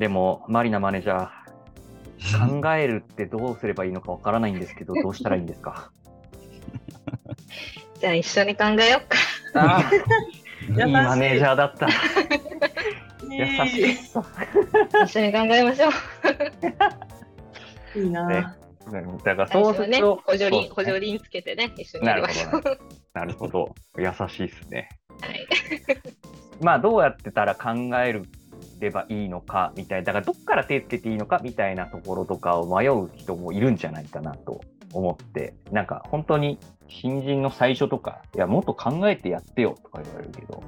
でも、マリナマネージャー、考えるってどうすればいいのかわからないんですけど、どうしたらいいんですか？じゃあ一緒に考えようか。いーいいマネージャーだった。優しい。一緒に考えましょう。いいな、ねだからそうすると、補助輪、ね補助輪つけてね、一緒にやなるりましょう。ほど。なるほど。優しいですね。はい。まあ、どうやってたら考えればいいのかみたいな、だからどっから手つけていいのかみたいなところとかを迷う人もいるんじゃないかなと思って、なんか本当に新人の最初とか、いや、もっと考えてやってよとか言われるけど、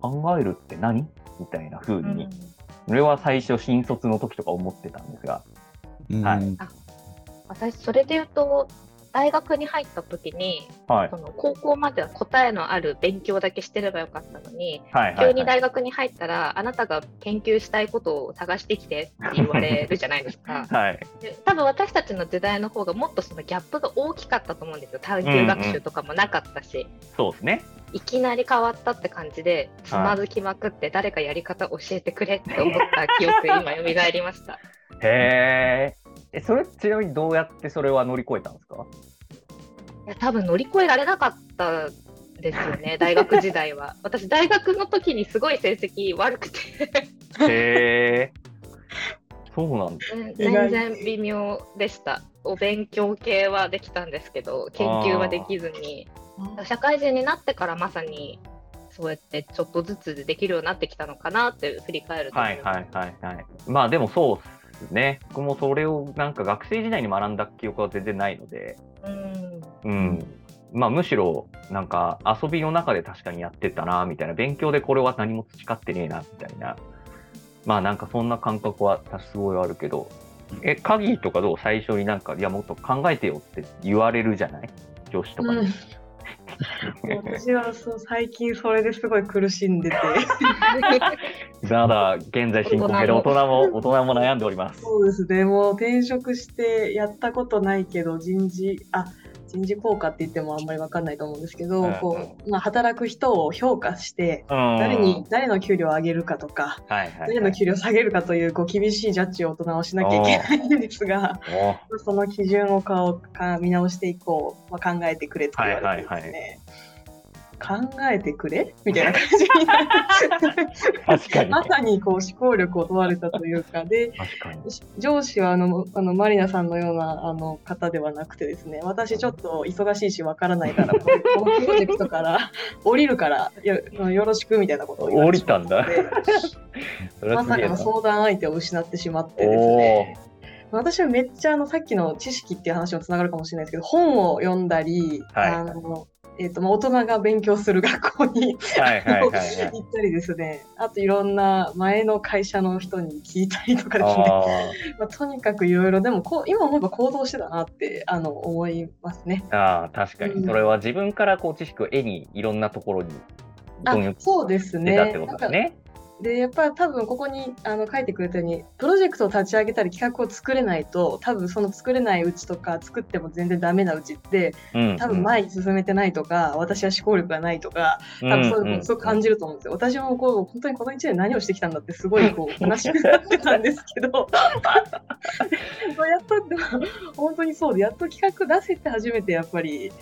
考えるって何？みたいな風うん。に、俺は最初新卒の時とか思ってたんですが、はい。うん私、それで言うと、大学に入った時に、はいそ。の高校までは答えのある勉強だけしてればよかったのに、はいはい、急にはい。大学に入ったら、あなたが研究したいことを探してきてって言われるじゃないですか。はい。で多分私たちの時代の方がもっとそのギャップが大きかったと思うんですよ。探究学習とかもなかったし、そうですね。いきなり変わったって感じで、つまずきまくって誰かやり方教えてくれって思った記憶、今蘇りました。へーえ。それ、ちなみにどうやってそれは乗り越えたんですか？いや多分乗り越えられなかったですよね、大学時代は。私、大学の時にすごい成績悪くて、へえ。そうなんだ。全全然微妙でした。お勉強系はできたんですけど、研究はできずに、社会人になってからまさに、そうやってちょっとずつできるようになってきたのかなって振り返ると、はいはいはいはい。まあでもそうですね。僕もそれをなんか学生時代に学んだ記憶は全然ないので、うんうん。まあむしろなんか遊びの中で確かにやってたなみたいな、勉強でこれは何も培ってねえなみたいな。まあなんかそんな感覚はすごいあるけど、え、鍵とかどう？最初になんか、いやもっと考えてよって言われるじゃない？上司とかに。う ん私はそう最近それですごい苦しんでて。まだ現在進行形で大人も、大人も悩んでおります。そうですね。もう転職してやったことないけど人事あ人事効果って言ってもあんまり分かんないと思うんですけど、うんこうまあ、働く人を評価して誰誰に、誰の給料を上げるかとかはいはい、誰の給料を下げるかというこう厳しいジャッジを大人はしなきゃいけないんですがおその基準をかか見直していこう、まあ、考えてくれって言われてですね、考えてくれ？みたいな感じになって。確かに。まさにこう思考力を問われたというか。で。上司はあのあのマリナさんのようなあの方ではなくてですね。私ちょっと忙しいしわからないからこのプロジェクトから 降りるからよよろしくみたいなことを言われてしまったので。それはますさかの相談相手を失ってしまってですね。私はめっちゃあのさっきの知識っていう話もつながるかもしれないですけど本を読んだり、はい。あのえー、とまあ大人が勉強する学校に。行ったりですねあといろんな前の会社の人に聞いたりとかですねあ まあ、とにかくいろいろでもこう今思えば行動してたなってあの思いますね。ーあー、確かに。うんそれは自分からこう知識を絵にいろんなところにそうですてね。たってことですね。でやっぱり多分ここにあの書いてくれたようにプロジェクトを立ち上げたり企画を作れないと多分その作れないうちとか作っても全然ダメなうちってうん。多分前に進めてないとか、私は思考力がないとか多分そういうのをすごく感じると思うんですよ。私もこう本当にこの1年何をしてきたんだってすごいこう 悲しくなってたんですけど やっと本当にそうでやっと企画出せて初めてやっぱり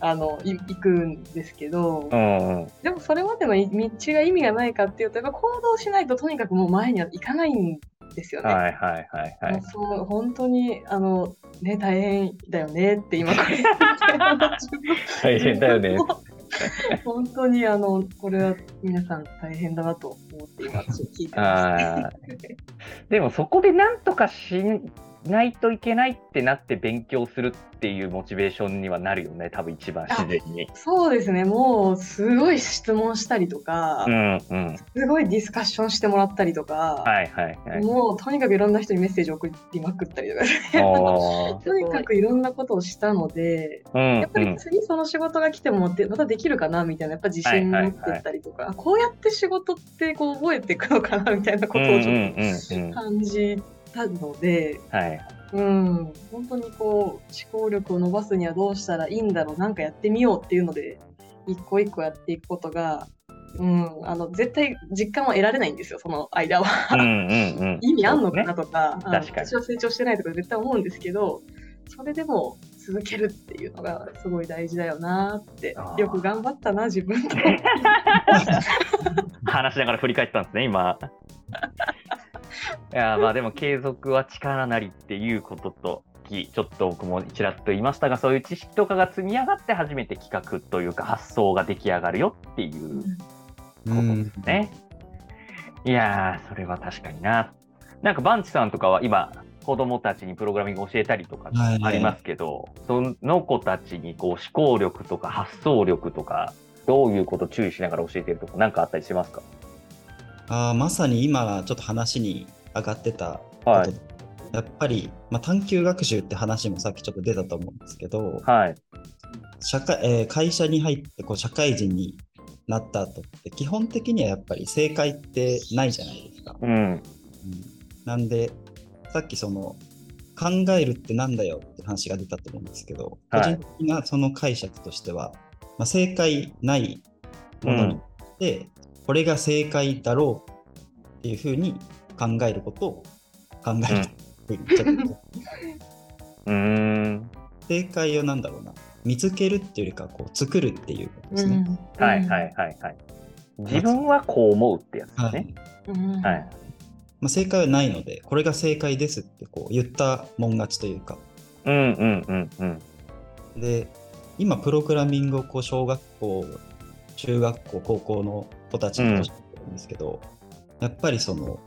あのい行くんですけど、うんうん。でもそれまでの道が意味がないかっていうとやっぱ行動しないととにかくもう前には行かないんですよね。はいはいはいはもうい。そう本当にあのね大変だよねって今これ 大変だよね。本当にあのこれは皆さん大変だなと思って今聞いてまあーでもそこでなんとかしないといけないってなって勉強するっていうモチベーションにはなるよね、多分一番自然に。す。そうですねもうすごい質問したりとか、うんうん。すごいディスカッションしてもらったりとか、はいはいはい。もうとにかくいろんな人にメッセージ送りまくったりとか とにかくいろんなことをしたので、うんやっぱり次その仕事が来てもでまたできるかなみたいなやっぱ自信に持ってったりとか、こうやって仕事ってこう覚えていくのかなみたいなことをちょっうんうんうんうんと感じたので、はい。うん、本当にこう思考力を伸ばすにはどうしたらいいんだろうなんかやってみようっていうので一個一個やっていくことがうん、あの絶対実感は得られないんですよ、その間は。うんうんうん。意味あんのかなとか、あ確かに私は成長してないとか絶対思うんですけど、それでも続けるっていうのがすごい大事だよなってよく頑張ったな、自分と。話しながら振り返ったんですね、今。いや、まあでも継続は力なりっていうことと、きちょっと僕もちらっと言いましたが、そういう知識とかが積み上がって初めて企画というか発想が出来上がるよっていうことですね。いやー、それは確かにな。なんかバンチさんとかは今、子供たちにプログラミング教えたりとかはいありますけど、その子たちにこう思考力とか発想力とか、どういうこと注意しながら教えてるとか、なんかあったりしますか？あーまさに今ちょっと話に上がってたはいやっぱり、まあ、探究学習って話もさっきちょっと出たと思うんですけど、はい。社会えー会社に入ってこう社会人になった後って基本的にはやっぱり正解ってないじゃないですか。うん。うんなんでさっきその考えるってなんだよって話が出たと思うんですけど、はい個人的なその解釈としては、まあ、正解ないものにって、これが正解だろうっていうふうに考えることを考えるっていうふうにちょっとうーん。正解をなんだろうな見つけるっていうよりかこう作るっていうことですね。はいはいはいはい。自分はこう思うってやつですはいね。うんはい。まあ、正解はないのでこれが正解ですってこう言ったもん勝ちというかうんうんうんうん。で今プログラミングをこう小学校中学校高校の子たちに教えてるんですけど、やっぱりその、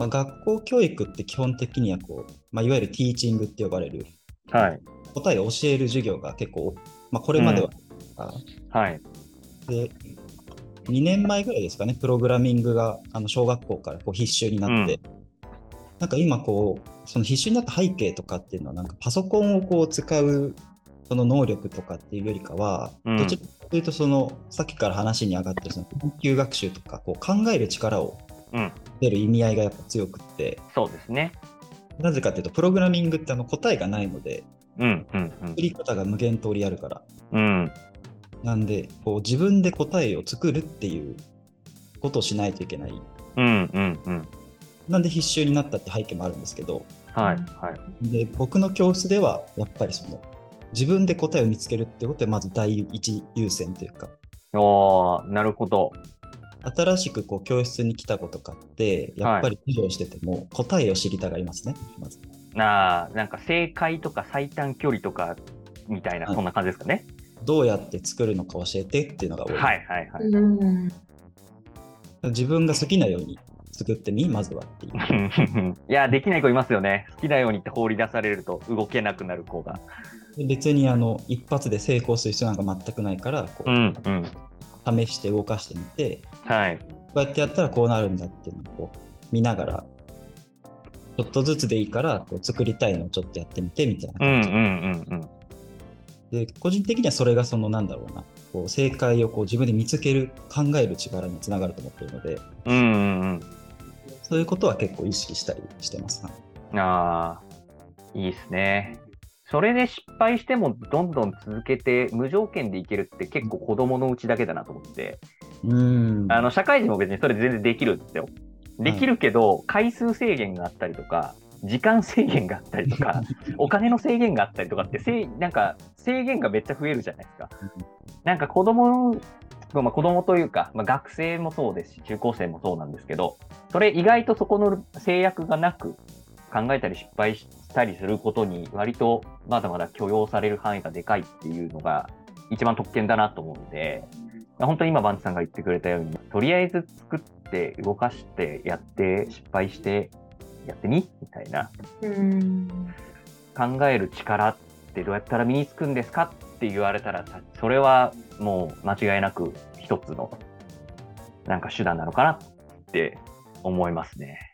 まあ、学校教育って基本的にはこう、まあ、いわゆるティーチングって呼ばれるはい。答えを教える授業が結構、まあ、これまでは、はい。で2年前ぐらいですかねプログラミングがあの小学校からこう必修になって、なんか今こうその必修になった背景とかっていうのはなんかパソコンをこう使うその能力とかっていうよりかは、うんどちらかというとそのさっきから話に上がってるその研究学習とかこう考える力をうん。出る意味合いがやっぱ強くってそうですね。なぜかっていうとプログラミングってあの答えがないのでうんうん作り方が無限通りあるからうん。うん。なんでこう自分で答えを作るっていうことをしないといけないうんうんうん。なんで必修になったって背景もあるんですけどはいはい。で僕の教室ではやっぱりその自分で答えを見つけるってことはまず第一優先というかおー、なるほど。新しくこう教室に来た子とかってやっぱり授業してても答えを知りたがりますね、まずなあ、なんか正解とか最短距離とかみたいな、はいそんな感じですかね。どうやって作るのか教えてっていうのが多い、はいはいはい。うん自分が好きなように作ってみまずはっていう いや、できない子いますよね。好きなようにって放り出されると動けなくなる子が。で別にあの一発で成功する必要なんか全くないからこううんうん。試して動かしてみてはい。こうやってやったらこうなるんだっていうのをこう見ながらちょっとずつでいいからこう作りたいのをちょっとやってみてみたいな感じ、うんうん。で個人的にはそれがそのなんだろうなこう正解をこう自分で見つける考える力につながると思ってるのでうんうんうん。そういうことは結構意識したりしてます、はいああ、いいですね。それで失敗してもどんどん続けて無条件でいけるって結構子供のうちだけだなと思って。うんあの、社会人も別にそれ全然できるんですよ。できるけど、回数制限があったりとか、時間制限があったりとか、お金の制限があったりとかって、せいなんか制限がめっちゃ増えるじゃないですか。なんか子供の、まあ、子供というか、まあ、学生もそうですし、中高生もそうなんですけど、それ意外とそこの制約がなく考えたり失敗したりすることに割とまだまだ許容される範囲がでかいっていうのが一番特権だなと思うので、本当に今バンチさんが言ってくれたように、とりあえず作って動かしてやって失敗してやってみみたいな。うん。考える力ってどうやったら身につくんですかって言われたらさそれはもう間違いなく一つのなんか手段なのかなって思いますね。